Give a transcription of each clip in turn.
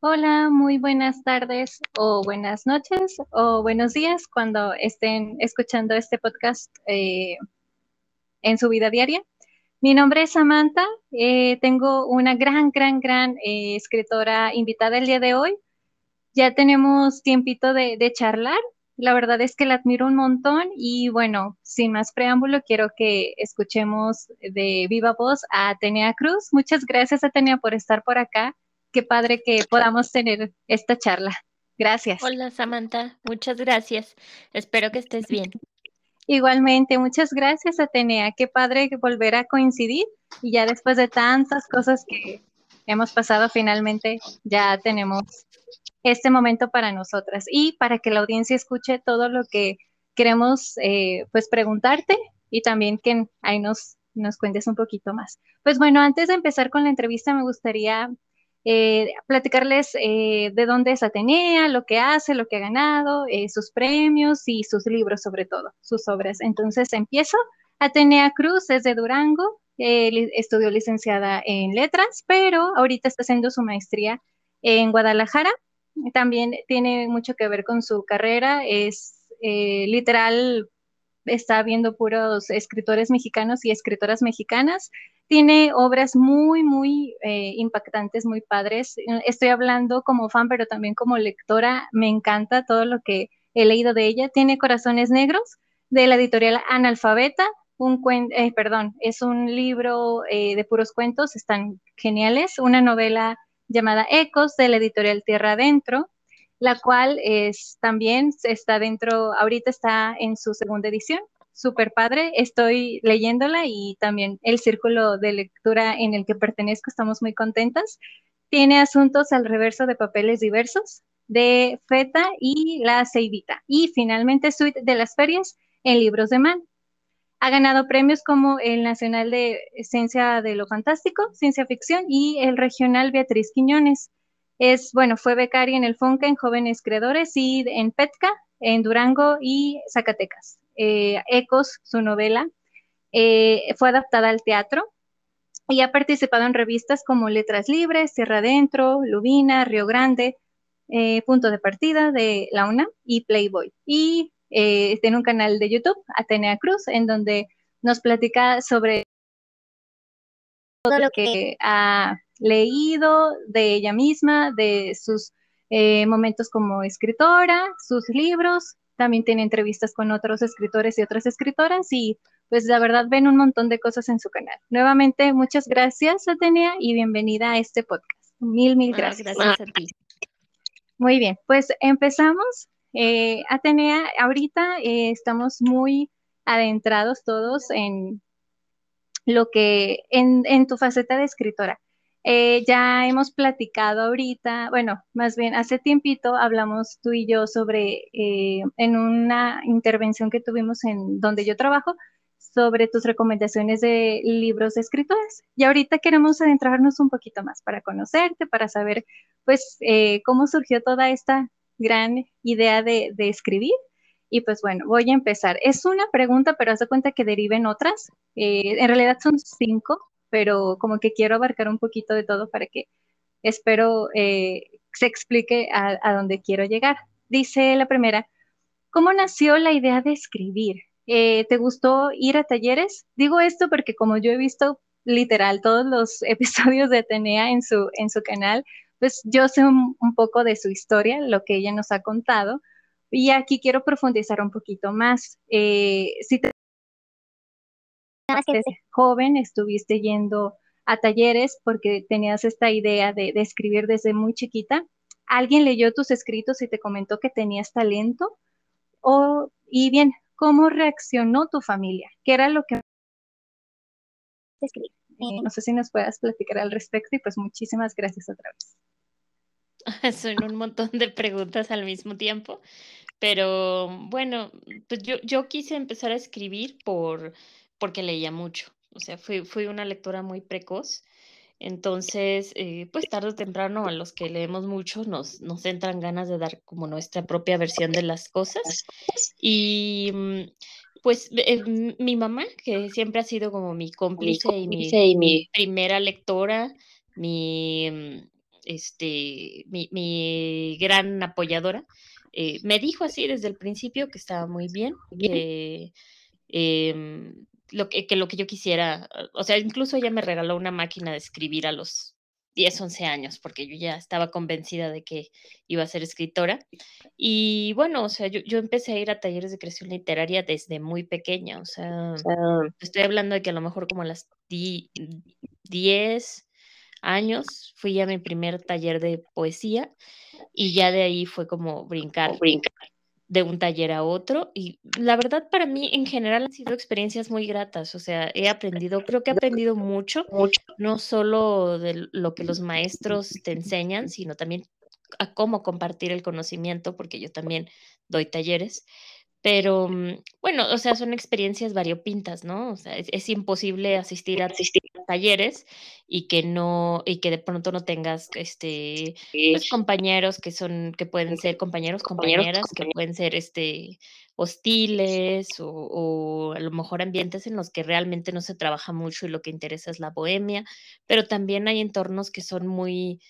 Hola, muy buenas tardes o buenas noches o buenos días cuando estén escuchando este podcast eh, en su vida diaria. Mi nombre es Samantha, eh, tengo una gran, gran, gran eh, escritora invitada el día de hoy. Ya tenemos tiempito de, de charlar. La verdad es que la admiro un montón y bueno, sin más preámbulo, quiero que escuchemos de viva voz a Atenea Cruz. Muchas gracias, Atenea, por estar por acá qué padre que podamos tener esta charla. Gracias. Hola Samantha, muchas gracias. Espero que estés bien. Igualmente, muchas gracias Atenea. Qué padre volver a coincidir y ya después de tantas cosas que hemos pasado, finalmente ya tenemos este momento para nosotras y para que la audiencia escuche todo lo que queremos eh, pues preguntarte y también que ahí nos, nos cuentes un poquito más. Pues bueno, antes de empezar con la entrevista me gustaría eh, platicarles eh, de dónde es Atenea, lo que hace, lo que ha ganado, eh, sus premios y sus libros sobre todo, sus obras. Entonces empiezo. Atenea Cruz es de Durango, estudió licenciada en letras, pero ahorita está haciendo su maestría en Guadalajara. También tiene mucho que ver con su carrera, es literal está viendo puros escritores mexicanos y escritoras mexicanas. Tiene obras muy, muy eh, impactantes, muy padres. Estoy hablando como fan, pero también como lectora. Me encanta todo lo que he leído de ella. Tiene Corazones Negros de la editorial Analfabeta. Un eh, perdón, es un libro eh, de puros cuentos, están geniales. Una novela llamada Ecos de la editorial Tierra Adentro la cual es también está dentro, ahorita está en su segunda edición, súper padre, estoy leyéndola y también el círculo de lectura en el que pertenezco, estamos muy contentas. Tiene asuntos al reverso de papeles diversos de Feta y La Ceibita. Y finalmente Suite de las Ferias en Libros de Man. Ha ganado premios como el Nacional de Ciencia de lo Fantástico, Ciencia Ficción y el Regional Beatriz Quiñones. Es, bueno, fue becaria en el FONCA en Jóvenes Creadores y en PETCA, en Durango y Zacatecas. Eh, Ecos, su novela, eh, fue adaptada al teatro y ha participado en revistas como Letras Libres, Tierra Adentro, Lubina, Río Grande, eh, Punto de Partida de la UNA y Playboy. Y tiene un canal de YouTube, Atenea Cruz, en donde nos platica sobre todo lo que ha leído de ella misma, de sus eh, momentos como escritora, sus libros, también tiene entrevistas con otros escritores y otras escritoras y pues la verdad ven un montón de cosas en su canal. Nuevamente, muchas gracias Atenea y bienvenida a este podcast. Mil, mil gracias. gracias a ti. Muy bien, pues empezamos. Eh, Atenea, ahorita eh, estamos muy adentrados todos en lo que, en, en tu faceta de escritora. Eh, ya hemos platicado ahorita, bueno, más bien hace tiempito hablamos tú y yo sobre, eh, en una intervención que tuvimos en donde yo trabajo, sobre tus recomendaciones de libros de escritores. Y ahorita queremos adentrarnos un poquito más para conocerte, para saber, pues, eh, cómo surgió toda esta gran idea de, de, escribir. Y pues bueno, voy a empezar. Es una pregunta, pero haz de cuenta que deriven otras. en realidad son cinco, pero como que quiero abarcar un poquito de todo para que espero eh, se explique a, a, dónde quiero llegar. Dice la primera, ¿cómo nació la idea de escribir? Eh, ¿Te gustó ir a talleres? Digo esto porque como yo he visto literal todos los episodios de Atenea en su, en su canal, pues yo sé un, un poco de su historia, lo que ella nos ha contado, y aquí quiero profundizar un poquito más. Eh, si te joven estuviste yendo a talleres porque tenías esta idea de, escribir desde muy chiquita. ¿Alguien leyó tus escritos y te comentó que tenías talento? O, y bien, ¿cómo reaccionó tu familia? ¿Qué era lo que... Eh, no sé si nos puedas platicar al respecto y pues muchísimas gracias otra vez. Son un montón de preguntas al mismo tiempo, pero bueno, pues yo, yo quise empezar a escribir por porque leía mucho. O sea, fui, fui una lectora muy precoz. Entonces, eh, pues tarde o temprano a los que leemos mucho nos, nos entran ganas de dar como nuestra propia versión de las cosas. Y mm, pues eh, mi mamá, que siempre ha sido como mi cómplice, y, mi, primera lectora, mi, mm, este, mi, gran apoyadora, eh, me dijo así desde el principio que estaba muy bien, que, em, lo que, que lo que yo quisiera, o sea, incluso ella me regaló una máquina de escribir a los 10, 11 años, porque yo ya estaba convencida de que iba a ser escritora. Y bueno, o sea, yo, yo empecé a ir a talleres de creación literaria desde muy pequeña, o sea, estoy hablando de que a lo mejor como a las 10 años fui a mi primer taller de poesía y ya de ahí fue como brincar, brincar de un taller a otro y la verdad para mí en general han sido experiencias muy gratas, o sea, he aprendido, creo que he aprendido mucho, no solo de lo que los maestros te enseñan, sino también a cómo compartir el conocimiento, porque yo también doy talleres. Pero mm, bueno, o sea, son experiencias variopintas, ¿no? O sea, es, imposible asistir a, talleres y que no, y que de pronto no tengas este pues, compañeros que son, que pueden ser compañeros, compañeras, que pueden ser este hostiles o, o, a lo mejor ambientes en los que realmente no se trabaja mucho y lo que interesa es la bohemia, pero también hay entornos que son muy,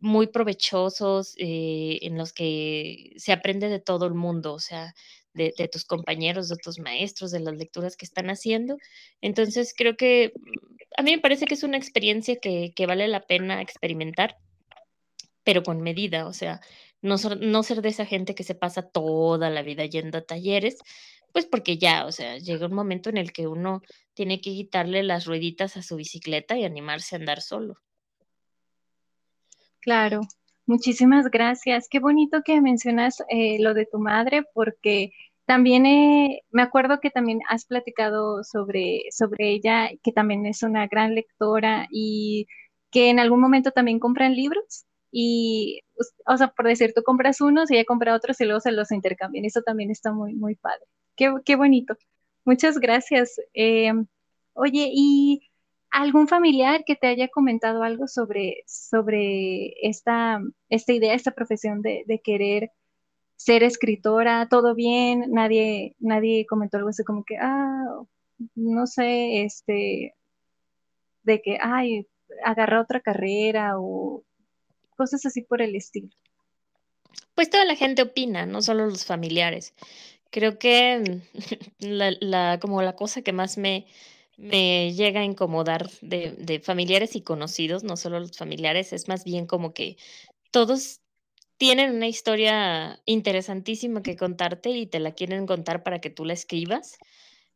muy provechosos, eh, en los que se aprende de todo el mundo, o sea, de, tus compañeros, de tus maestros, de las lecturas que están haciendo. Entonces, creo que mm, a mí me parece que es una experiencia que, vale la pena experimentar, pero con medida, o sea, no, no ser de esa gente que se pasa toda la vida yendo a talleres, pues porque ya, o sea, llega un momento en el que uno tiene que quitarle las rueditas a su bicicleta y animarse a andar solo. Claro, muchísimas gracias. Qué bonito que mencionas eh, lo de tu madre, porque también me acuerdo que también has platicado sobre, sobre ella, que también es una gran lectora y que en algún momento también compran libros. Y, o sea, por decir, tú compras unos y ella compra otros y luego se los intercambian. Eso también está muy, muy padre. Qué, qué bonito. Muchas gracias. Eh, oye, y algún familiar que te haya comentado algo sobre, sobre esta, esta idea, esta profesión de, querer ser escritora, todo bien, nadie, nadie comentó algo así como que, ah, no sé, este, de que, ay, agarra otra carrera o cosas así por el estilo. Pues toda la gente opina, no solo los familiares. Creo que la como la cosa que más me, me llega a incomodar de, familiares y conocidos, no solo los familiares, es más bien como que todos tienen una historia interesantísima que contarte y te la quieren contar para que tú la escribas.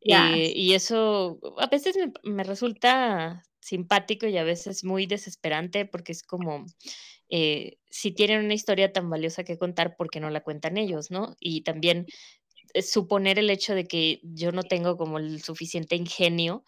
Eh, y eso a veces me, resulta simpático y a veces muy desesperante porque es como, eh, si tienen una historia tan valiosa que contar, ¿por qué no la cuentan ellos, no? Y también suponer el hecho de que yo no tengo como el suficiente ingenio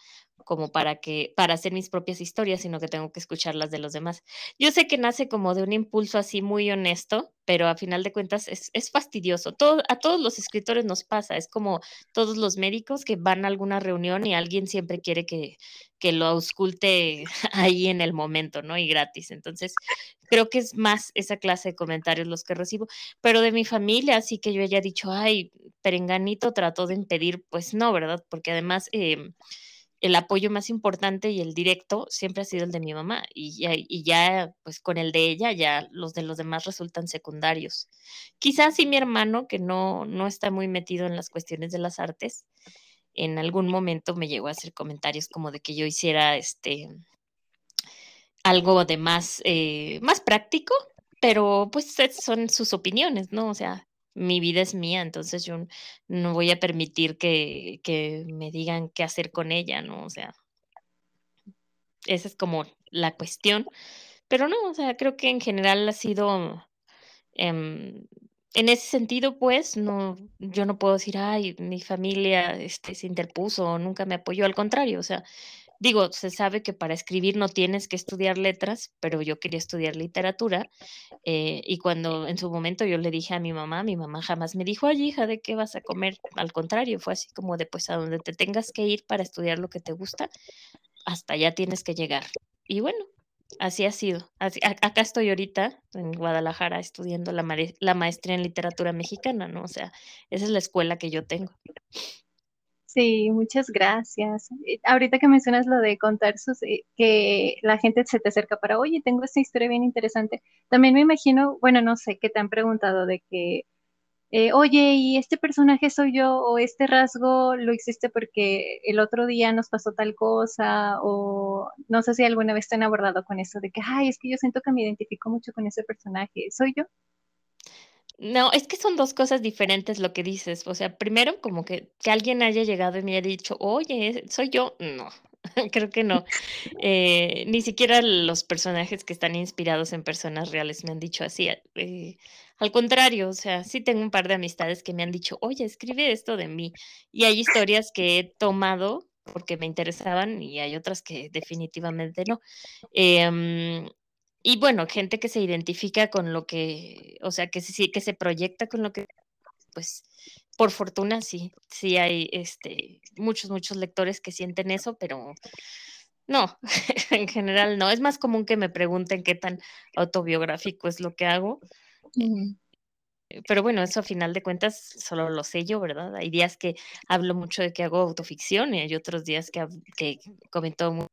como para que para hacer mis propias historias, sino que tengo que escuchar las de los demás. Yo sé que nace como de un impulso así muy honesto, pero a final de cuentas es, es fastidioso. Todo, a todos los escritores nos pasa, es como todos los médicos que van a alguna reunión y alguien siempre quiere que, que lo ausculte ahí en el momento, ¿no? Y gratis. Entonces, creo que es más esa clase de comentarios los que recibo, pero de mi familia, así que yo haya dicho, ay, Perenganito trató de impedir, pues no, ¿verdad? Porque además... Eh, el apoyo más importante y el directo siempre ha sido el de mi mamá y ya, y ya, pues con el de ella ya los de los demás resultan secundarios. Quizás sí mi hermano, que no, no está muy metido en las cuestiones de las artes, en algún momento me llegó a hacer comentarios como de que yo hiciera este algo de más, eh, más práctico, pero pues son sus opiniones, ¿no? O sea, mi vida es mía, entonces yo no voy a permitir que, me digan qué hacer con ella, ¿no? O sea, esa es como la cuestión. Pero no, o sea, creo que en general ha sido, em, en ese sentido, pues, no, yo no puedo decir, ay, mi familia este, se interpuso, nunca me apoyó, al contrario, o sea, digo, se sabe que para escribir no tienes que estudiar letras, pero yo quería estudiar literatura eh, y cuando en su momento yo le dije a mi mamá, mi mamá jamás me dijo, ay hija, ¿de qué vas a comer? Al contrario, fue así como de, pues a donde te tengas que ir para estudiar lo que te gusta, hasta allá tienes que llegar. Y bueno, así ha sido. acá estoy ahorita en Guadalajara estudiando la, la maestría en literatura mexicana, ¿no? O sea, esa es la escuela que yo tengo. Sí, muchas gracias. Eh, Ahorita que mencionas lo de contar sus, eh, que la gente se te acerca para, oye, tengo esta historia bien interesante. También me imagino, bueno, no sé, que te han preguntado de que, eh, oye, ¿y este personaje soy yo o este rasgo lo hiciste porque el otro día nos pasó tal cosa? O no sé si alguna vez te han abordado con eso de que, ay, es que yo siento que me identifico mucho con ese personaje. ¿Soy yo? No, es que son dos cosas diferentes lo que dices. O sea, primero, como que, que alguien haya llegado y me haya dicho, oye, soy yo. No, creo que no. Eh, ni siquiera los personajes que están inspirados en personas reales me han dicho así. eh, al contrario, o sea, sí tengo un par de amistades que me han dicho, oye, escribe esto de mí. Y hay historias que he tomado porque me interesaban y hay otras que definitivamente no. Em, y bueno, gente que se identifica con lo que, o sea, que sí, que se proyecta con lo que, pues, por fortuna sí, sí hay este muchos, muchos lectores que sienten eso, pero no, en general no. Es más común que me pregunten qué tan autobiográfico es lo que hago. Mm, eh, Pero bueno, eso a final de cuentas solo lo sé yo, ¿verdad? Hay días que hablo mucho de que hago autoficción y hay otros días que, que comento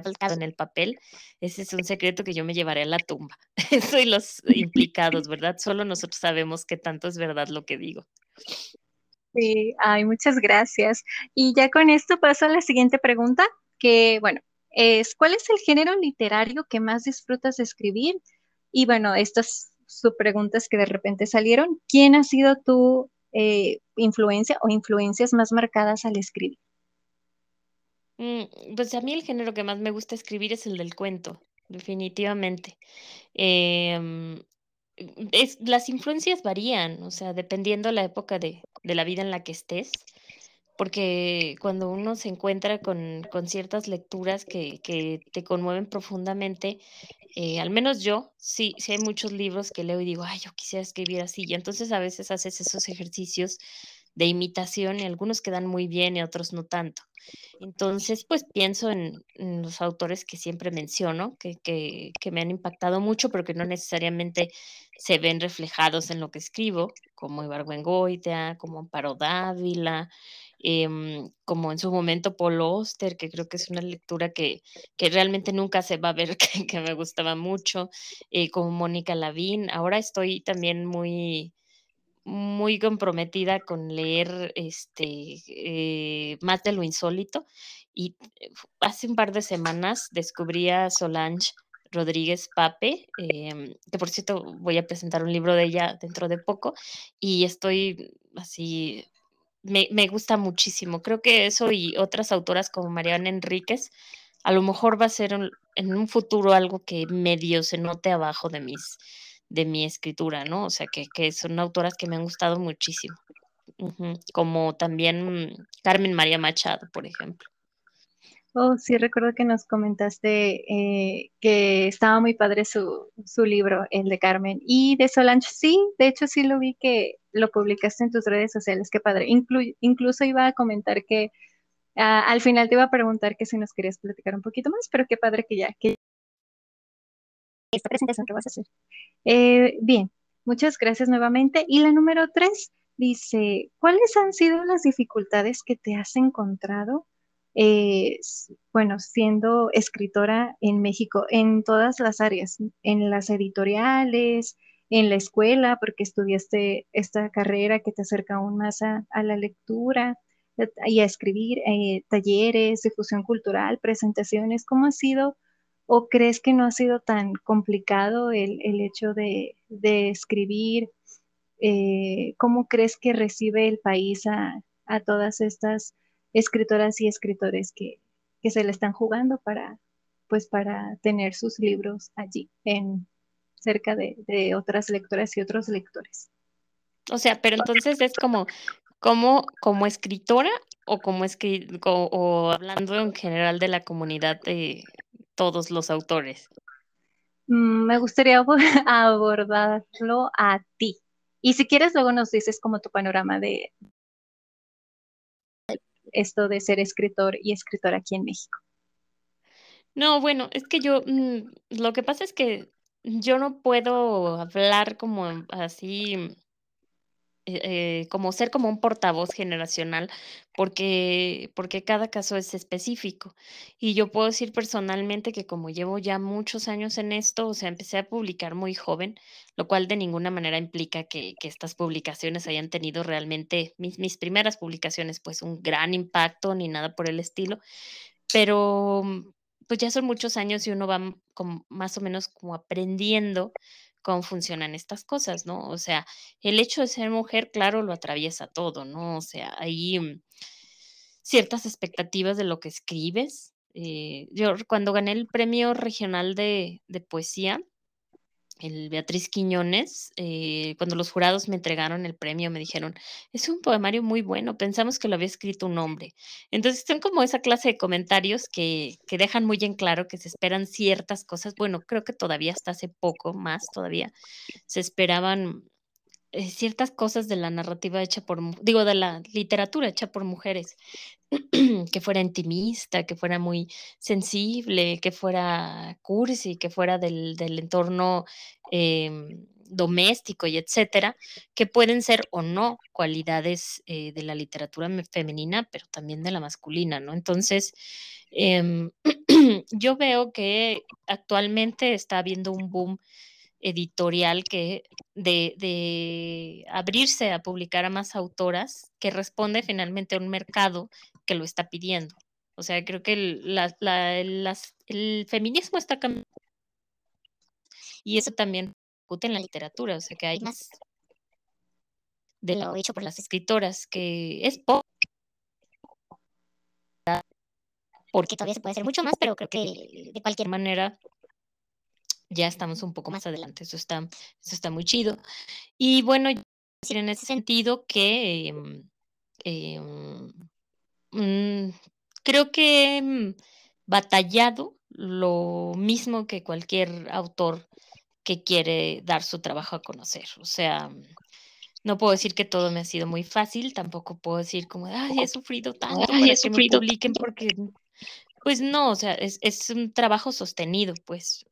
muy en el papel. Ese es un secreto que yo me llevaré a la tumba. Eso y los implicados, ¿verdad? Solo nosotros sabemos qué tanto es verdad lo que digo. Sí, ay, muchas gracias. Y ya con esto paso a la siguiente pregunta, que bueno, es ¿cuál es el género literario que más disfrutas de escribir? Y bueno, estas son preguntas que de repente salieron. ¿Quién ha sido tu eh, influencia o influencias más marcadas al escribir? Mm, pues a mí el género que más me gusta escribir es el del cuento, definitivamente. Em, es, las influencias varían, o sea, dependiendo la época de, de la vida en la que estés, porque cuando uno se encuentra con, con ciertas lecturas que, que te conmueven profundamente, eh, al menos yo, sí, sí hay muchos libros que leo y digo, ay, yo quisiera escribir así, y entonces a veces haces esos ejercicios de imitación y algunos quedan muy bien y otros no tanto. Entonces, pues pienso en, los autores que siempre menciono, que, que, me han impactado mucho, pero que no necesariamente se ven reflejados en lo que escribo, como Ibargüengoitia, como Amparo Dávila, em, como en su momento Paul Auster, que creo que es una lectura que, que realmente nunca se va a ver, que, que me gustaba mucho, eh, como Mónica Lavín. Ahora estoy también muy muy comprometida con leer este eh, más de lo insólito y hace un par de semanas descubrí a Solange Rodríguez Pape, em, que por cierto voy a presentar un libro de ella dentro de poco y estoy así, me, me gusta muchísimo. Creo que eso y otras autoras como Mariana Enríquez, a lo mejor va a ser en un futuro algo que medio se note abajo de mis de mi escritura, ¿no? O sea, que, que son autoras que me han gustado muchísimo. Como también Carmen María Machado, por ejemplo. Oh, sí, recuerdo que nos comentaste eh, que estaba muy padre su, su libro, el de Carmen. Y de Solange, sí, de hecho sí lo vi que lo publicaste en tus redes sociales, qué padre. Inclu- incluso iba a comentar que ah, al final te iba a preguntar que si nos querías platicar un poquito más, pero qué padre que ya, que esta presentación que vas a hacer. Eh, bien, muchas gracias nuevamente. Y la número tres dice, ¿cuáles han sido las dificultades que te has encontrado, eh, bueno, siendo escritora en México, en todas las áreas, en las editoriales, en la escuela, porque estudiaste esta carrera que te acerca aún más a, la lectura y a escribir, eh, talleres, difusión cultural, presentaciones? ¿Cómo ha sido? ¿O crees que no ha sido tan complicado el, el hecho de, de escribir? Eh, ¿cómo crees que recibe el país a, a todas estas escritoras y escritores que, que se le están jugando para, pues, para tener sus libros allí, en, cerca de, de otras lectoras y otros lectores? O sea, pero entonces es como, como, como escritora o como escri- o, o hablando en general de la comunidad de todos los autores. Mm, Me gustaría abo- abordarlo a ti. Y si quieres, luego nos dices como tu panorama de esto de ser escritor y escritora aquí en México. No, bueno, es que yo, mm, lo que pasa es que yo no puedo hablar como así eh, eh, como ser como un portavoz generacional, porque, porque cada caso es específico. Y yo puedo decir personalmente que como llevo ya muchos años en esto, o sea, empecé a publicar muy joven, lo cual de ninguna manera implica que, que estas publicaciones hayan tenido realmente, mis, mis primeras publicaciones, pues un gran impacto ni nada por el estilo, pero pues ya son muchos años y uno va como más o menos como aprendiendo cómo funcionan estas cosas, ¿no? O sea, el hecho de ser mujer, claro, lo atraviesa todo, ¿no? O sea, hay mm, ciertas expectativas de lo que escribes. Eh, yo cuando gané el premio regional de, de poesía, el Beatriz Quiñones, eh, cuando los jurados me entregaron el premio, me dijeron, es un poemario muy bueno, pensamos que lo había escrito un hombre. Entonces son como esa clase de comentarios que, que dejan muy en claro que se esperan ciertas cosas. Bueno, creo que todavía hasta hace poco más, todavía se esperaban ciertas cosas de la narrativa hecha por, digo, de la literatura hecha por mujeres, que fuera intimista, que fuera muy sensible, que fuera cursi, que fuera del, del entorno em, doméstico y etcétera, que pueden ser o no cualidades eh, de la literatura femenina, pero también de la masculina, ¿no? Entonces, em, yo veo que actualmente está habiendo un boom editorial que de, de, abrirse a publicar a más autoras que responde finalmente a un mercado que lo está pidiendo. O sea, creo que el, la, la, el feminismo está cambiando y eso también discute en la literatura, o sea, que hay más de lo hecho por las escritoras, que es poco porque todavía se puede hacer mucho más, pero creo que de cualquier manera ya estamos un poco más adelante. Eso está, eso está muy chido. Y bueno, decir en ese sentido que eh, mm, creo que he batallado lo mismo que cualquier autor que quiere dar su trabajo a conocer. O sea, no puedo decir que todo me ha sido muy fácil, tampoco puedo decir como, ay, he sufrido tanto ay, he sufrido me publiquen porque, pues no, o sea, es, es un trabajo sostenido, pues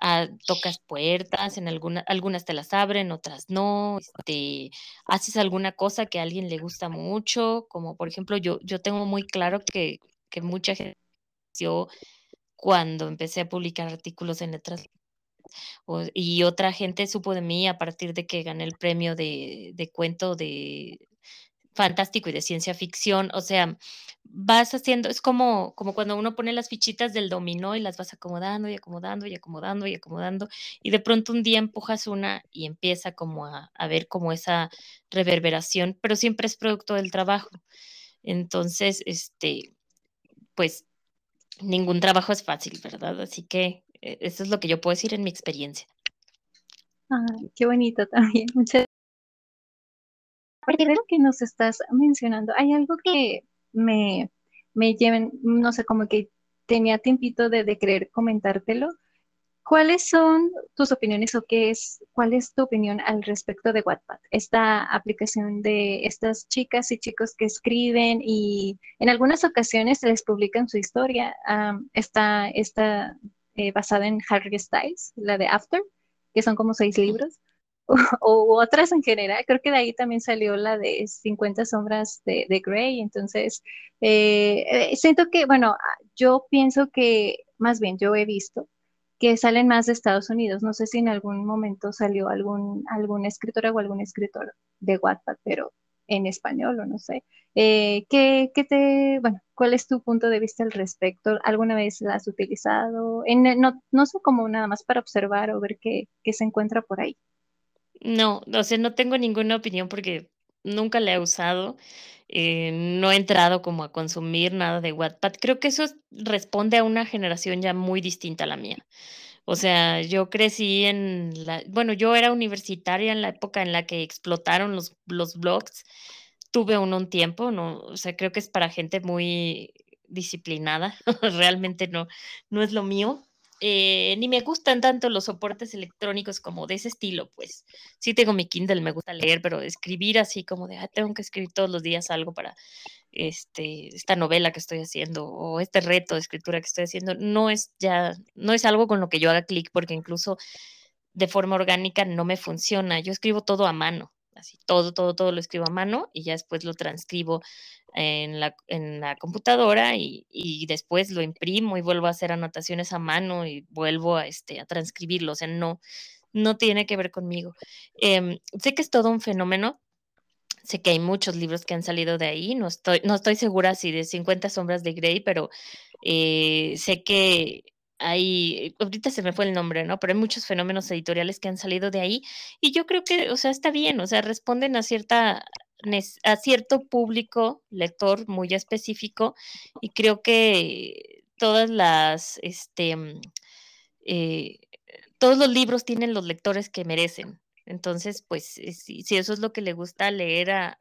ah, tocas puertas, en alguna, algunas te las abren, otras no, este, haces alguna cosa que a alguien le gusta mucho, como por ejemplo yo, yo tengo muy claro que, que mucha gente yo cuando empecé a publicar artículos en letras o, y otra gente supo de mí a partir de que gané el premio de, de cuento de fantástico y de ciencia ficción, o sea, vas haciendo, es como, como cuando uno pone las fichitas del dominó y las vas acomodando y acomodando y acomodando y acomodando, y de pronto un día empujas una y empieza como a, a ver como esa reverberación, pero siempre es producto del trabajo. Entonces, este, pues ningún trabajo es fácil, ¿verdad? Así que eh, eso es lo que yo puedo decir en mi experiencia. Ay, qué bonito también. Muchas partir de lo que nos estás mencionando, hay algo que me, me lleven, no sé, como que tenía tiempito de, de querer comentártelo. ¿Cuáles son tus opiniones o qué es, cuál es tu opinión al respecto de Wattpad? Esta aplicación de estas chicas y chicos que escriben y en algunas ocasiones les publican su historia. Um, está, está eh, basada en Harry Styles, la de After, que son como seis libros o, otras en general. Creo que de ahí también salió la de 50 sombras de, de Grey. Entonces, eh, eh, siento que, bueno, yo pienso que, más bien, yo he visto que salen más de Estados Unidos. No sé si en algún momento salió algún, algún escritora o algún escritor de Wattpad, pero en español o no sé. Eh, ¿qué, ¿qué, te, bueno, cuál es tu punto de vista al respecto? ¿Alguna vez la has utilizado? En, no, no sé, como nada más para observar o ver qué, qué se encuentra por ahí. No, o sea, no tengo ninguna opinión porque nunca la he usado. Eh, no he entrado como a consumir nada de Wattpad. Creo que eso responde a una generación ya muy distinta a la mía. O sea, yo crecí en la, bueno, yo era universitaria en la época en la que explotaron los, los blogs. Tuve uno un tiempo, no, o sea, creo que es para gente muy disciplinada. Realmente no, no es lo mío. Eh, ni me gustan tanto los soportes electrónicos como de ese estilo, pues sí tengo mi Kindle, me gusta leer, pero escribir así como de, ah, tengo que escribir todos los días algo para este, esta novela que estoy haciendo o este reto de escritura que estoy haciendo, no es ya, no es algo con lo que yo haga clic, porque incluso de forma orgánica no me funciona. Yo escribo todo a mano. Así todo, todo, todo lo escribo a mano y ya después lo transcribo en la, en la computadora y, y, después lo imprimo y vuelvo a hacer anotaciones a mano y vuelvo a, este, a transcribirlo, o sea, no, no tiene que ver conmigo. Eh, sé que es todo un fenómeno, sé que hay muchos libros que han salido de ahí, no estoy, no estoy segura si de 50 sombras de Grey, pero eh, sé que hay, ahorita se me fue el nombre, ¿no? Pero hay muchos fenómenos editoriales que han salido de ahí y yo creo que, o sea, está bien, o sea, responden a cierta a cierto público lector muy específico y creo que todas las, este, mm, eh, todos los libros tienen los lectores que merecen. Entonces, pues, eh, si, eso es lo que le gusta leer a,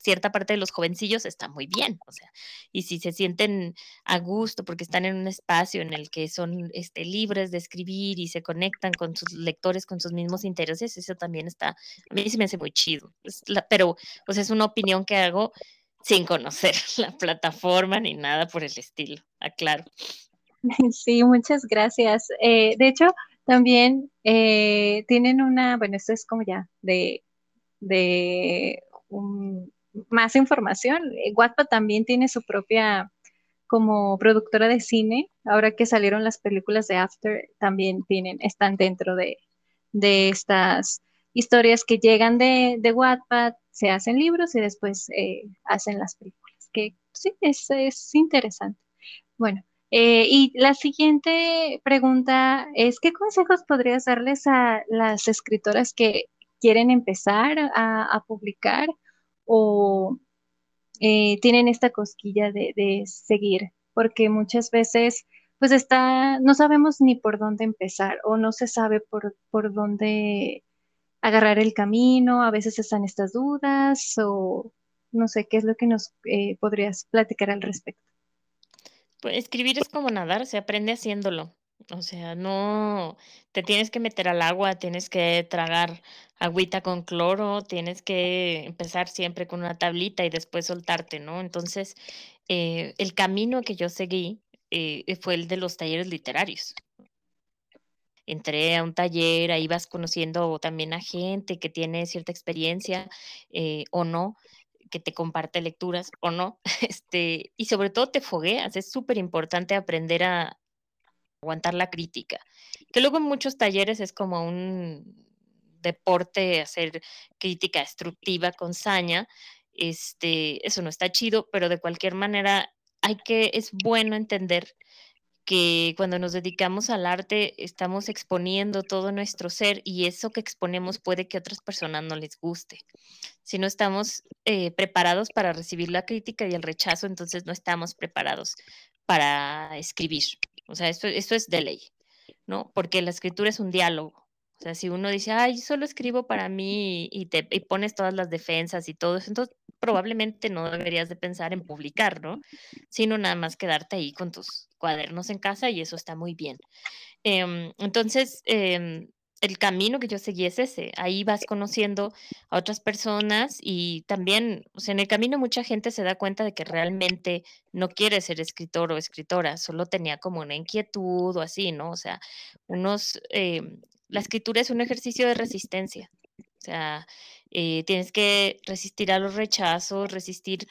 cierta parte de los jovencillos, está muy bien. O sea, y si se sienten a gusto porque están en un espacio en el que son este, libres de escribir y se conectan con sus lectores, con sus mismos intereses, eso también está, a mí sí me hace muy chido. Pero, pues, es una opinión que hago sin conocer la plataforma ni nada por el estilo, aclaro. Sí, muchas gracias. Eh, de hecho, también eh, tienen una, bueno, esto es como ya de, de más información. Eh, Wattpad también tiene su propia como productora de cine. Ahora que salieron las películas de After, también tienen, están dentro de, de estas historias que llegan de, de Wattpad, se hacen libros y después eh, hacen las películas, que sí, es, es interesante. Bueno, eh, y la siguiente pregunta es, ¿qué consejos podrías darles a las escritoras que quieren empezar a, publicar o eh, tienen esta cosquilla de, seguir? Porque muchas veces, pues está, no sabemos ni por dónde empezar o no se sabe por, por dónde agarrar el camino, a veces están estas dudas o no sé, ¿qué es lo que nos eh, podrías platicar al respecto? Pues escribir es como nadar, se aprende haciéndolo. O sea, no te tienes que meter al agua, tienes que tragar agüita con cloro, tienes que empezar siempre con una tablita y después soltarte, ¿no? Entonces, eh, el camino que yo seguí eh, fue el de los talleres literarios. Entré a un taller, ahí vas conociendo también a gente que tiene cierta experiencia eh, o no que te comparte lecturas o no, este, y sobre todo te fogueas, es súper importante aprender a aguantar la crítica, que luego en muchos talleres es como un deporte hacer crítica destructiva con saña, este, eso no está chido, pero de cualquier manera hay que, es bueno entender que cuando nos dedicamos al arte estamos exponiendo todo nuestro ser y eso que exponemos puede que a otras personas no les guste. Si no estamos eh, preparados para recibir la crítica y el rechazo, entonces no estamos preparados para escribir. O sea, esto es de ley, ¿no? Porque la escritura es un diálogo. O sea, si uno dice, ay, solo escribo para mí y te y pones todas las defensas y todo eso, entonces probablemente no deberías de pensar en publicar, ¿no? Sino nada más quedarte ahí con tus cuadernos en casa y eso está muy bien. Eh, entonces, eh, el camino que yo seguí es ese. Ahí vas conociendo a otras personas y también, o sea, en el camino mucha gente se da cuenta de que realmente no quiere ser escritor o escritora, solo tenía como una inquietud o así, ¿no? O sea, unos, eh, la escritura es un ejercicio de resistencia. O sea, eh, tienes que resistir a los rechazos, resistir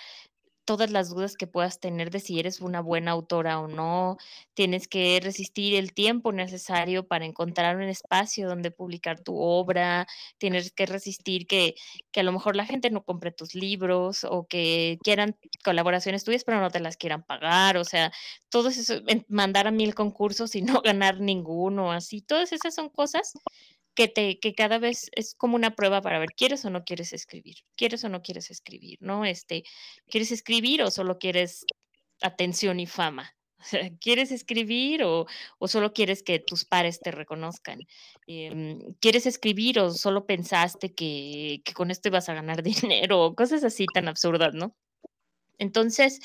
todas las dudas que puedas tener de si eres una buena autora o no. Tienes que resistir el tiempo necesario para encontrar un espacio donde publicar tu obra. Tienes que resistir que, que a lo mejor la gente no compre tus libros o que quieran colaboraciones tuyas pero no te las quieran pagar. O sea, todo eso, mandar a mil concursos y no ganar ninguno, así. Todas esas son cosas que, te, que cada vez es como una prueba para ver, ¿quieres o no quieres escribir? ¿Quieres o no quieres escribir? ¿No? Este, ¿Quieres escribir o solo quieres atención y fama? ¿Quieres escribir o, o, solo quieres que tus pares te reconozcan? Eh, ¿Quieres escribir o solo pensaste que, que, con esto ibas a ganar dinero? Cosas así tan absurdas, ¿no? Entonces,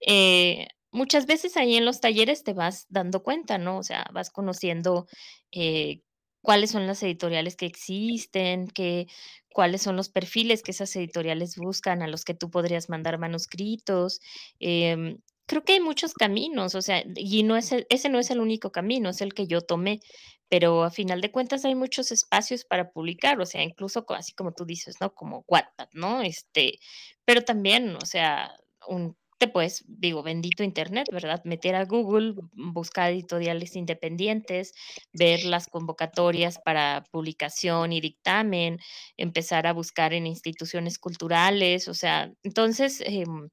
eh, muchas veces ahí en los talleres te vas dando cuenta, ¿no? O sea, vas conociendo eh, cuáles son las editoriales que existen, qué, cuáles son los perfiles que esas editoriales buscan a los que tú podrías mandar manuscritos. Eh, creo que hay muchos caminos, o sea, y no es ese no es el único camino, es el que yo tomé, pero a final de cuentas hay muchos espacios para publicar, o sea, incluso así como tú dices, ¿no? Como Wattpad, ¿no? Este, pero también, o sea, un te puedes, digo, bendito Internet, ¿verdad? Meter a Google, buscar editoriales independientes, ver las convocatorias para publicación y dictamen, empezar a buscar en instituciones culturales, o sea, entonces, em,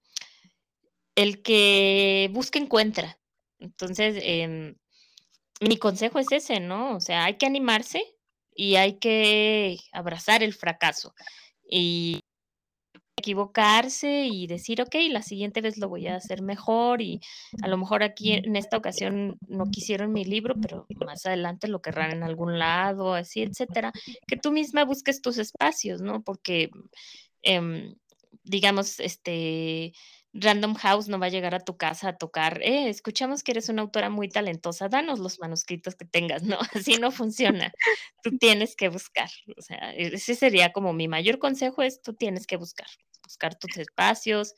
el que busca encuentra. Entonces, em, mi consejo es ese, ¿no? O sea, hay que animarse y hay que abrazar el fracaso y equivocarse y decir: "Okey, la siguiente vez lo voy a hacer mejor", y a lo mejor aquí en esta ocasión no quisieron mi libro, pero más adelante lo querrán en algún lado, así, etcétera. Que tú misma busques tus espacios, ¿no? Porque, em, digamos, este, Random House no va a llegar a tu casa a tocar: "Eh, escuchamos que eres una autora muy talentosa, danos los manuscritos que tengas", ¿no? Así no funciona. Tú tienes que buscar, o sea, ese sería como mi mayor consejo es tú tienes que buscar, buscar tus espacios,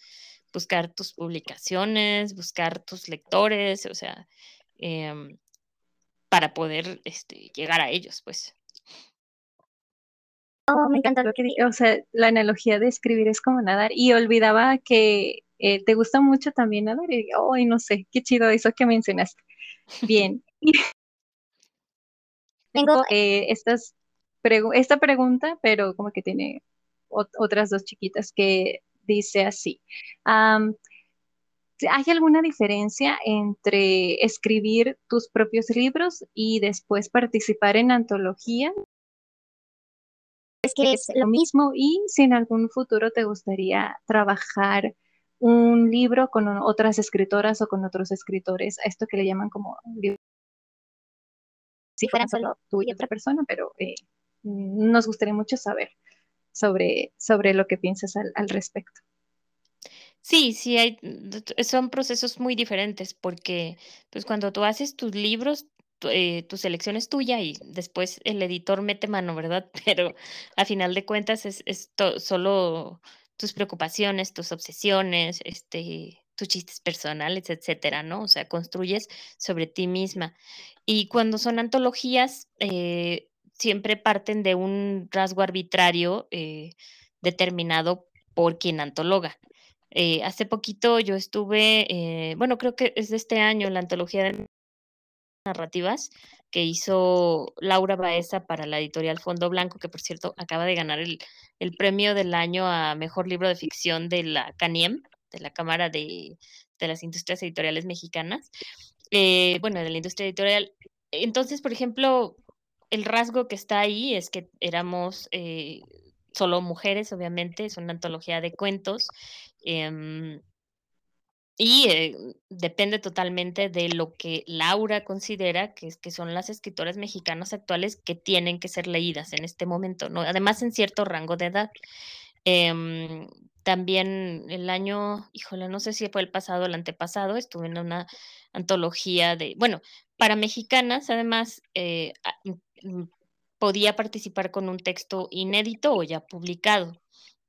buscar tus publicaciones, buscar tus lectores, o sea, em, para poder, este, llegar a ellos, pues. Oh, me encanta lo que o sea, la analogía de escribir es como nadar, y olvidaba que, eh, te gusta mucho también nadar, y, ay, no sé, qué chido eso que mencionaste. Bien. Tengo, eh, estas pregu esta pregunta, pero como que tiene ot otras 2 chiquitas, que dice así, ¿hay alguna diferencia entre escribir tus propios libros y después participar en antología? ¿Es que es lo mismo? Y si en algún futuro te gustaría trabajar un libro con otras escritoras o con otros escritores, a esto que le llaman como si fueran solo tú y otra persona, pero, eh, nos gustaría mucho saber sobre sobre lo que piensas al al respecto. Sí, sí hay, son procesos muy diferentes porque, pues, cuando tú haces tus libros, eh, tu selección es tuya y después el editor mete mano, ¿verdad? Pero a final de cuentas es es solo tus preocupaciones, tus obsesiones, este, tus chistes personales, etcétera, ¿no? O sea, construyes sobre ti misma. Y cuando son antologías, eh, siempre parten de un rasgo arbitrario, eh, determinado por quien antologa. Hace poquito yo estuve, bueno, creo que es de este año, la antología de narrativas que hizo Laura Baeza para la editorial Fondo Blanco, que, por cierto, acaba de ganar el el premio del año a mejor libro de ficción de la CANIEM, de la Cámara de de las Industrias Editoriales Mexicanas, eh, bueno, de la industria editorial. Entonces, por ejemplo, el rasgo que está ahí es que éramos, eh, solo mujeres, obviamente, es una antología de cuentos, em y, eh, depende totalmente de lo que Laura considera que es que son las escritoras mexicanas actuales que tienen que ser leídas en este momento, ¿no? Además, en cierto rango de edad. Em, también el año, híjole, no sé si fue el pasado o el antepasado, estuve en una antología de bueno, para mexicanas, además, eh, mm, mm, podía participar con un texto inédito o ya publicado,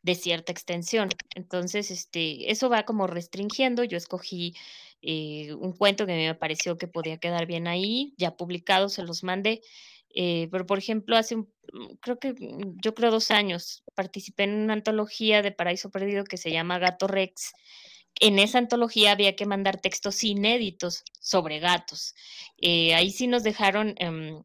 de cierta extensión. Entonces, este, eso va como restringiendo. Yo escogí, eh, un cuento que me pareció que podía quedar bien ahí, ya publicado, se los mandé. Eh, pero, por ejemplo, hace un mm, creo que, mm, yo creo 2 años, participé en una antología de Paraíso Perdido que se llama Gato Rex. En esa antología había que mandar textos inéditos sobre gatos. Eh, ahí sí nos dejaron, em,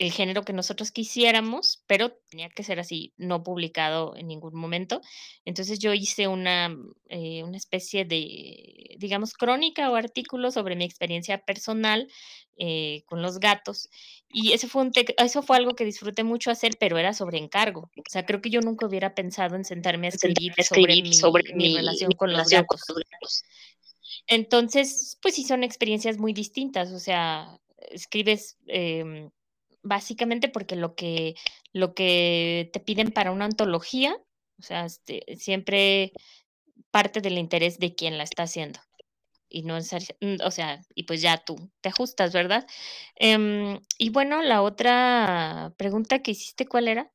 el género que nosotros quisiéramos, pero tenía que ser así, no publicado en ningún momento. Entonces, yo hice una, mm, eh, una especie de, digamos, crónica o artículo sobre mi experiencia personal, eh, con los gatos. Y ese fue un eso fue algo que disfruté mucho hacer, pero era sobre encargo. O sea, creo que yo nunca hubiera pensado en sentarme a escribir sobre Escribir mi sobre mi mi relación mi con relación gatos. los gatos. Entonces, pues sí, son experiencias muy distintas, o sea, escribes, em, básicamente porque lo que lo que te piden para una antología, o sea, este, siempre parte del interés de quien la está haciendo, y no necesaria mm, o sea, y pues ya tú te ajustas, ¿verdad? Em, y bueno, la otra pregunta que hiciste, ¿cuál era?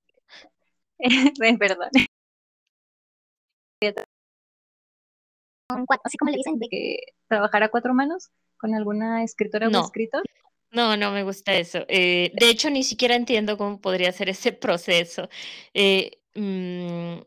Perdón. así como le dicen, de que trabajar a cuatro manos con alguna escritora o escritor. No, no me gusta eso. Eh, de hecho, ni siquiera entiendo cómo podría ser ese proceso. Eh, mm,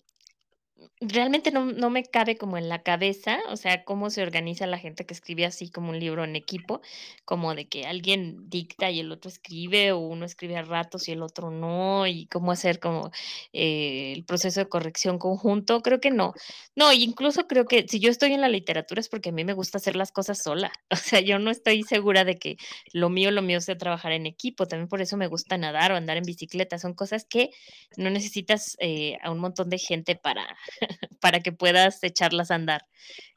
realmente no, no, me cabe como en la cabeza, o sea, cómo se organiza la gente que escribe así como un libro en equipo, como de que alguien dicta y el otro escribe, o uno escribe a ratos y el otro no, y cómo hacer como eh, el proceso de corrección conjunto, creo que no. No, incluso creo que si yo estoy en la literatura es porque a mí me gusta hacer las cosas sola, o sea, yo no estoy segura de que lo mío, lo mío sea trabajar en equipo, también por eso me gusta nadar o andar en bicicleta, son cosas que no necesitas eh, a un montón de gente para para que puedas echarlas a andar.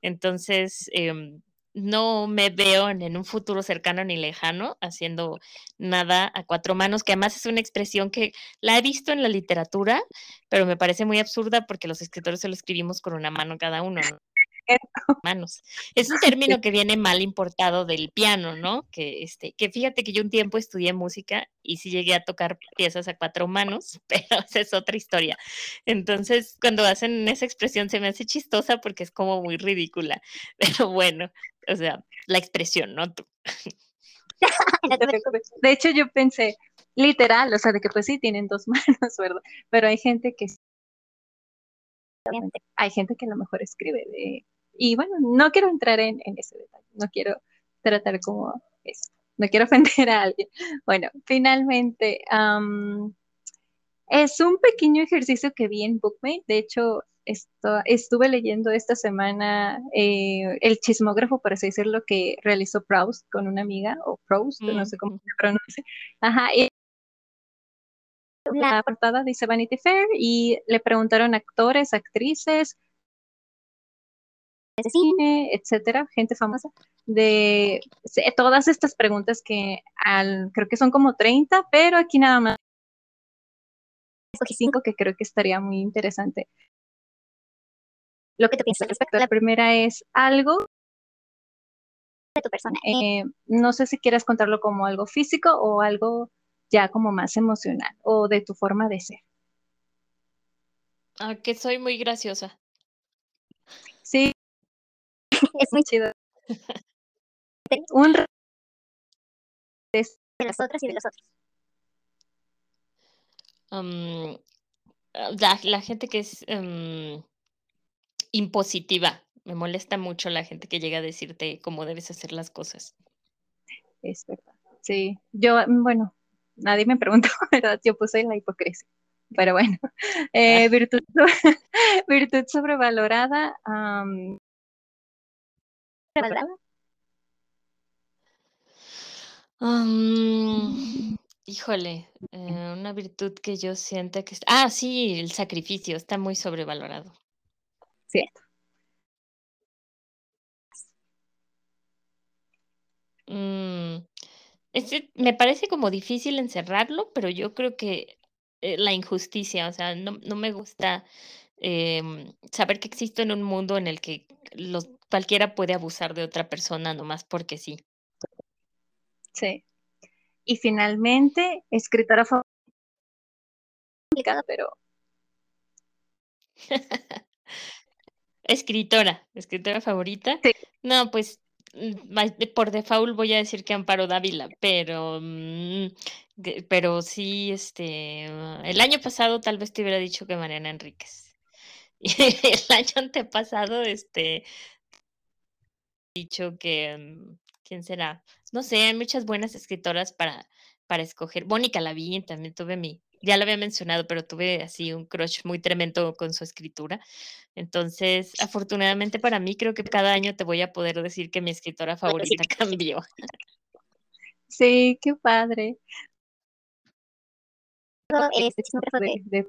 Entonces, em, no me veo en, un futuro cercano ni lejano haciendo nada a cuatro manos, que además es una expresión que la he visto en la literatura, pero me parece muy absurda porque los escritores solo escribimos con una mano cada uno. ¿no? manos. Es un término que viene mal importado del piano, ¿no? Que, este, que fíjate que yo un tiempo estudié música y sí llegué a tocar piezas a cuatro manos, pero esa es otra historia. Entonces, cuando hacen esa expresión se me hace chistosa porque es como muy ridícula. Pero bueno, o sea, la expresión, ¿no? Tú. De hecho, yo pensé, literal, o sea, de que pues sí tienen dos manos, ¿verdad? Pero hay gente que hay gente que a lo mejor escribe de y bueno, no quiero entrar en, ese detalle, no quiero tratar como eso, no quiero ofender a alguien. Bueno, finalmente, es un pequeño ejercicio que vi en Bookmate, de hecho, esto, estuve leyendo esta semana eh, el chismógrafo, por así decirlo, que realizó Proust con una amiga, o Proust, no sé cómo se pronuncia. Ajá, la portada dice Vanity Fair y le preguntaron actores, actrices, de cine, etcétera, gente famosa, de todas estas preguntas que al, creo que son como 30, pero aquí nada más. Escogí cinco que creo que estaría muy interesante. Lo que te piensas respecto. a la primera es algo de tu persona. Eh, no sé si quieres contarlo como algo físico o algo ya como más emocional o de tu forma de ser. Ah, que soy muy graciosa. Sí, es muy chido. Un de las otras y de los otros. la, gente que es impositiva. Me molesta mucho la gente que llega a decirte cómo debes hacer las cosas. Es verdad. Sí, yo, mm, bueno, nadie me preguntó, ¿verdad? Yo puse la hipocresía. Pero bueno, eh, ah. virtud, virtud sobrevalorada híjole, eh, una virtud que yo sienta que... Ah, sí, el sacrificio está muy sobrevalorado. Cierto. Mm, me parece como difícil encerrarlo, pero yo creo que eh, la injusticia, o sea, no, no me gusta em, saber que existo en un mundo en el que los, cualquiera puede abusar de otra persona nomás porque sí. Sí. Y finalmente, escritora complicada, pero. escritora, escritora favorita. Sí. No, pues por default voy a decir que Amparo Dávila, pero mm, pero sí, este, el año pasado tal vez te hubiera dicho que Mariana Enríquez. Y el año antepasado, este, dicho que, mm, ¿quién será? No sé, hay muchas buenas escritoras para, para escoger. Mónica Lavín también tuve mi, ya lo había mencionado, pero tuve así un crush muy tremendo con su escritura. Entonces, afortunadamente para mí, creo que cada año te voy a poder decir que mi escritora favorita cambió. Sí, qué padre. De, de,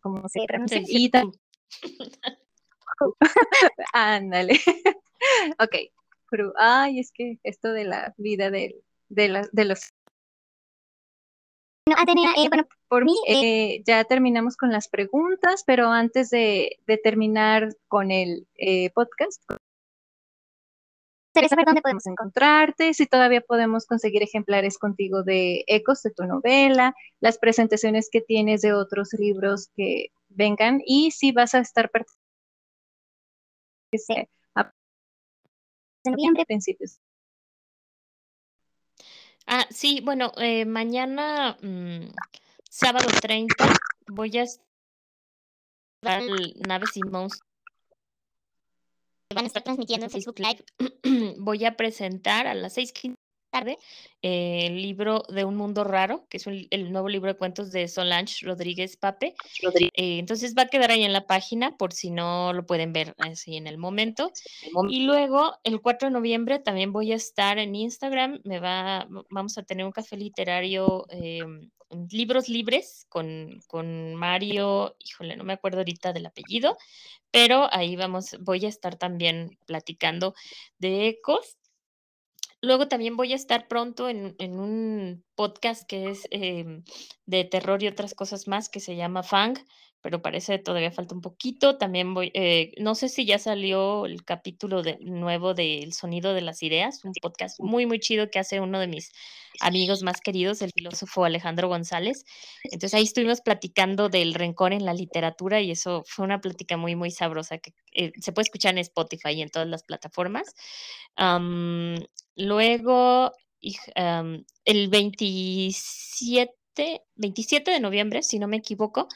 como se pronuncia. Ándale. ok. Ay, es que esto de la vida de, de, de los... No, eh, bueno, por mí eh, ya terminamos con las preguntas, pero antes de, de terminar con el eh, podcast, quería saber dónde podemos encontrarte, si todavía podemos conseguir ejemplares contigo de ecos de tu novela, las presentaciones que tienes de otros libros que vengan y si vas a estar participando se noviembre, principios. Ah, sí, bueno, eh, mañana, mm, sábado 30, voy a estar Naves y Monstruos. Van a estar transmitiendo en Facebook Live. voy a presentar a las 6.15 tarde eh, el libro de Un Mundo Raro, que es el nuevo libro de cuentos de Solange Rodríguez Pape. Eh, entonces va a quedar ahí en la página por si no lo pueden ver así en el momento. Y luego, el 4 de noviembre, también voy a estar en Instagram. Me va, vamos a tener un café literario. Em, libros libres con, con Mario, híjole, no me acuerdo ahorita del apellido, pero ahí vamos, voy a estar también platicando de ecos Luego también voy a estar pronto en, un podcast que es em, de terror y otras cosas más que se llama Fang, pero parece que todavía falta un poquito. También voy, eh, no sé si ya salió el capítulo de, nuevo de El Sonido de las Ideas, un podcast muy, muy chido que hace uno de mis amigos más queridos, el filósofo Alejandro González. Entonces ahí estuvimos platicando del rencor en la literatura y eso fue una plática muy, muy sabrosa que eh, se puede escuchar en Spotify y en todas las plataformas. Luego, el 27, 27 de noviembre, si no me equivoco,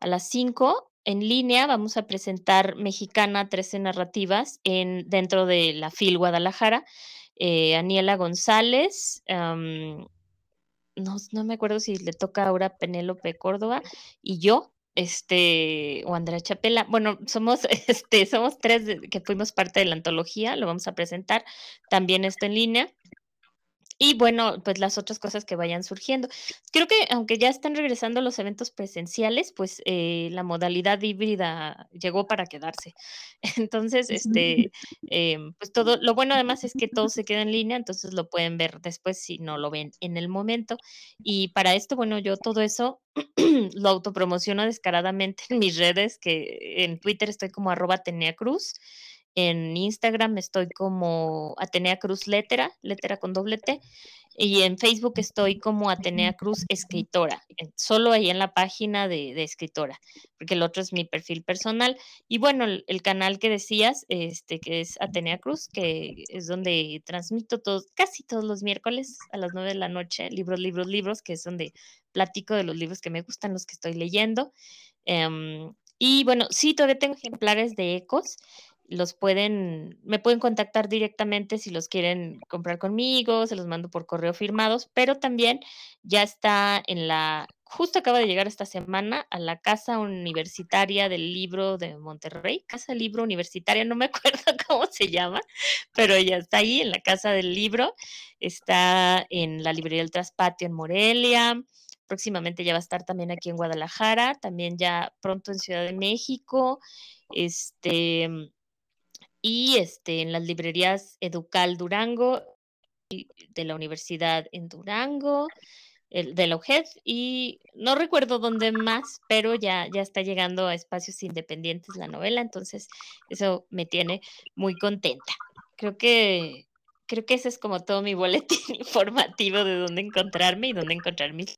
a las 5 en línea vamos a presentar Mexicana 13 narrativas en, dentro de la FIL Guadalajara. Eh, Aniela González, no, no, me acuerdo si le toca ahora Penélope Córdoba y yo, este, o Andrea Chapela. Bueno, somos, este, somos tres que fuimos parte de la antología, lo vamos a presentar. También está en línea. Y bueno, pues las otras cosas que vayan surgiendo. Creo que aunque ya están regresando los eventos presenciales, pues eh, la modalidad híbrida llegó para quedarse. Entonces, este, em, pues todo, lo bueno además es que todo se queda en línea, entonces lo pueden ver después si no lo ven en el momento. Y para esto, bueno, yo todo eso lo autopromociono descaradamente en mis redes, que en Twitter estoy como arroba Tenea Cruz. En Instagram estoy como Atenea Cruz Letera, Letera con doble T. Y en Facebook estoy como Atenea Cruz Escritora, solo ahí en la página de, escritora, porque el otro es mi perfil personal. Y bueno, el, canal que decías, este, que es Atenea Cruz, que es donde transmito todos, casi todos los miércoles a las nueve de la noche, libros, libros, libros, que es donde platico de los libros que me gustan, los que estoy leyendo. Em, y bueno, sí, todavía tengo ejemplares de Ecos los pueden, me pueden contactar directamente si los quieren comprar conmigo, se los mando por correo firmados, pero también ya está en la, justo acaba de llegar esta semana a la Casa Universitaria del Libro de Monterrey, Casa Libro Universitaria, no me acuerdo cómo se llama, pero ya está ahí en la Casa del Libro, está en la Librería del Traspatio en Morelia, próximamente ya va a estar también aquí en Guadalajara, también ya pronto en Ciudad de México, este y este, en las librerías Educal Durango de la Universidad en Durango, el, de la UGED y no recuerdo dónde más, pero ya, ya está llegando a espacios independientes la novela, entonces eso me tiene muy contenta. Creo que creo que ese es como todo mi boletín informativo de dónde encontrarme y dónde encontrar mis.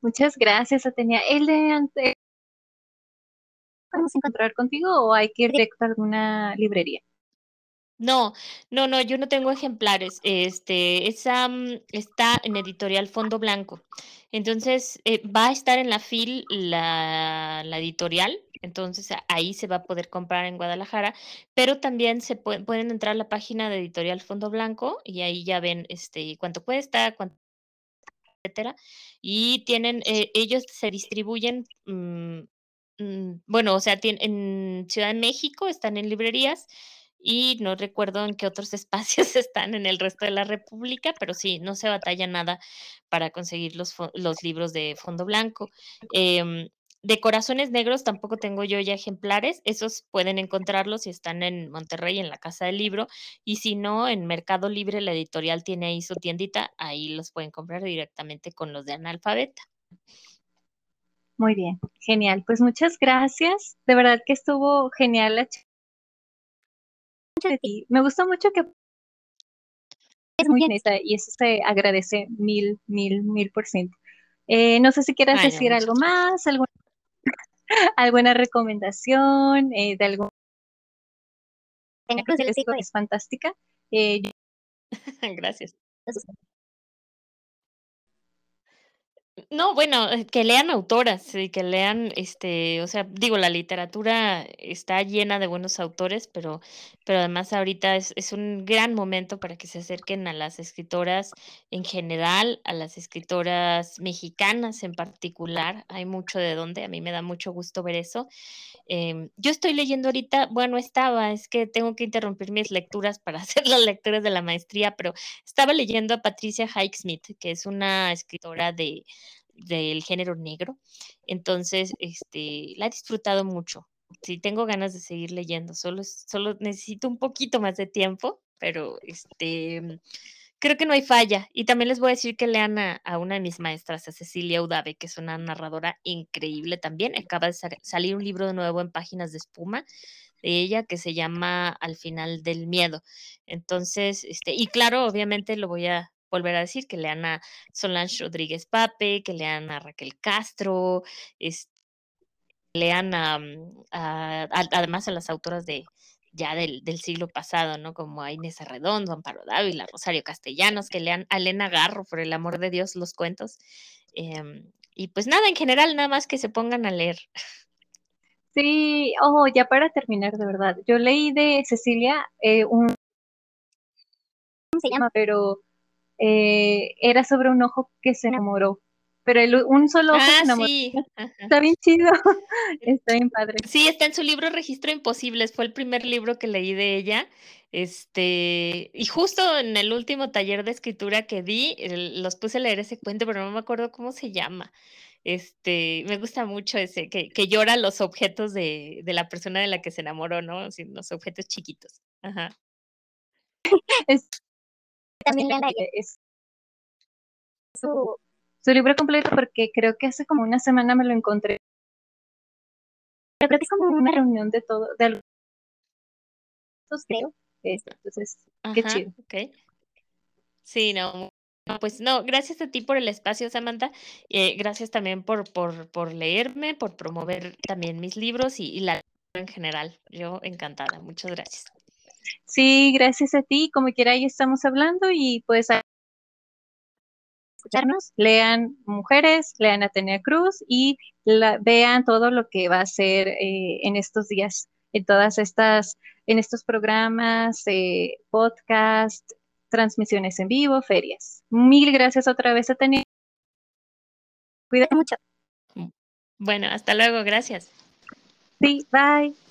Muchas gracias, Atenia. El de podemos encontrar contigo o hay que ir directo a alguna librería? No, no, no, yo no tengo ejemplares. Este, esa mm, está en editorial Fondo Blanco. Entonces, eh, va a estar en la FIL la, editorial, entonces ahí se va a poder comprar en Guadalajara, pero también se pueden entrar a la página de editorial Fondo Blanco y ahí ya ven este cuánto cuesta, cuánto etcétera. Y tienen, eh, ellos se distribuyen Mm, bueno, o sea, en Ciudad de México están en librerías y no recuerdo en qué otros espacios están en el resto de la República, pero sí, no se batalla nada para conseguir los, los libros de fondo blanco. Em, de Corazones Negros tampoco tengo yo ya ejemplares, esos pueden encontrarlos si están en Monterrey, en la Casa del Libro, y si no, en Mercado Libre, la editorial tiene ahí su tiendita, ahí los pueden comprar directamente con los de analfabeta. Muy bien, genial. Pues muchas gracias. De verdad que estuvo genial la Me gustó mucho que es muy honesta y eso se agradece mil, mil, mil por ciento. Eh, no sé si quieras decir algo más, alguna, alguna recomendación eh, de algún es fantástica. Eh, Gracias. No, bueno, eh, que lean autoras y que lean, este, o sea, digo, la literatura está llena de buenos autores, pero, pero además ahorita es, es un gran momento para que se acerquen a las escritoras en general, a las escritoras mexicanas en particular. Hay mucho de donde, a mí me da mucho gusto ver eso. Em, yo estoy leyendo ahorita, bueno, estaba, es que tengo que interrumpir mis lecturas para hacer las lecturas de la maestría, pero estaba leyendo a Patricia Highsmith, que es una escritora de, del género negro. Entonces, este, la he disfrutado mucho. Sí, tengo ganas de seguir leyendo, solo, solo necesito un poquito más de tiempo, pero este, creo que no hay falla. Y también les voy a decir que lean a, una de mis maestras, a Cecilia Udave, que es una narradora increíble también. Acaba de salir un libro de nuevo en Páginas de Espuma de ella que se llama Al final del miedo. Entonces, este, y claro, obviamente lo voy a volver a decir, que lean a Solange Rodríguez Pape, que lean a Raquel Castro, este, lean a, además a las autoras de, ya del, siglo pasado, ¿no? Como a Inés Arredondo, Amparo Dávila, Rosario Castellanos, que lean a Elena Garro, por el amor de Dios, los cuentos. Em, y pues nada, en general, nada más que se pongan a leer. Sí, ojo, ya para terminar, de verdad, yo leí de Cecilia eh, un... se llama? Pero eh, era sobre un ojo que se enamoró pero el, un solo ojo ah, Sí. Está bien chido, está bien padre. Sí, está en su libro Registro Imposibles, fue el primer libro que leí de ella. Este, y justo en el último taller de escritura que di, los puse a leer ese cuento, pero no me acuerdo cómo se llama. Este, me gusta mucho ese, que, que llora los objetos de, de, la persona de la que se enamoró, ¿no? Así, los objetos chiquitos. Ajá. también es su su libro completo porque creo que hace como una semana me lo encontré. Pero creo que es como una reunión de todo, de algunos creo. Entonces, qué chido. Okay. Sí, no, pues no, gracias a ti por el espacio, Samantha. Eh, gracias también por, por, por leerme, por promover también mis libros y, y la en general. Yo encantada. Muchas gracias. Sí, gracias a ti. Como quiera, ahí estamos hablando y pues escucharnos, lean Mujeres, lean Atenea Cruz y vean todo lo que va a ser eh, en estos días, en todas estas, en estos programas, eh, podcast, transmisiones en vivo, ferias. Mil gracias otra vez, Atenea. Cuídate mucho. Bueno, hasta luego, gracias. Sí, bye.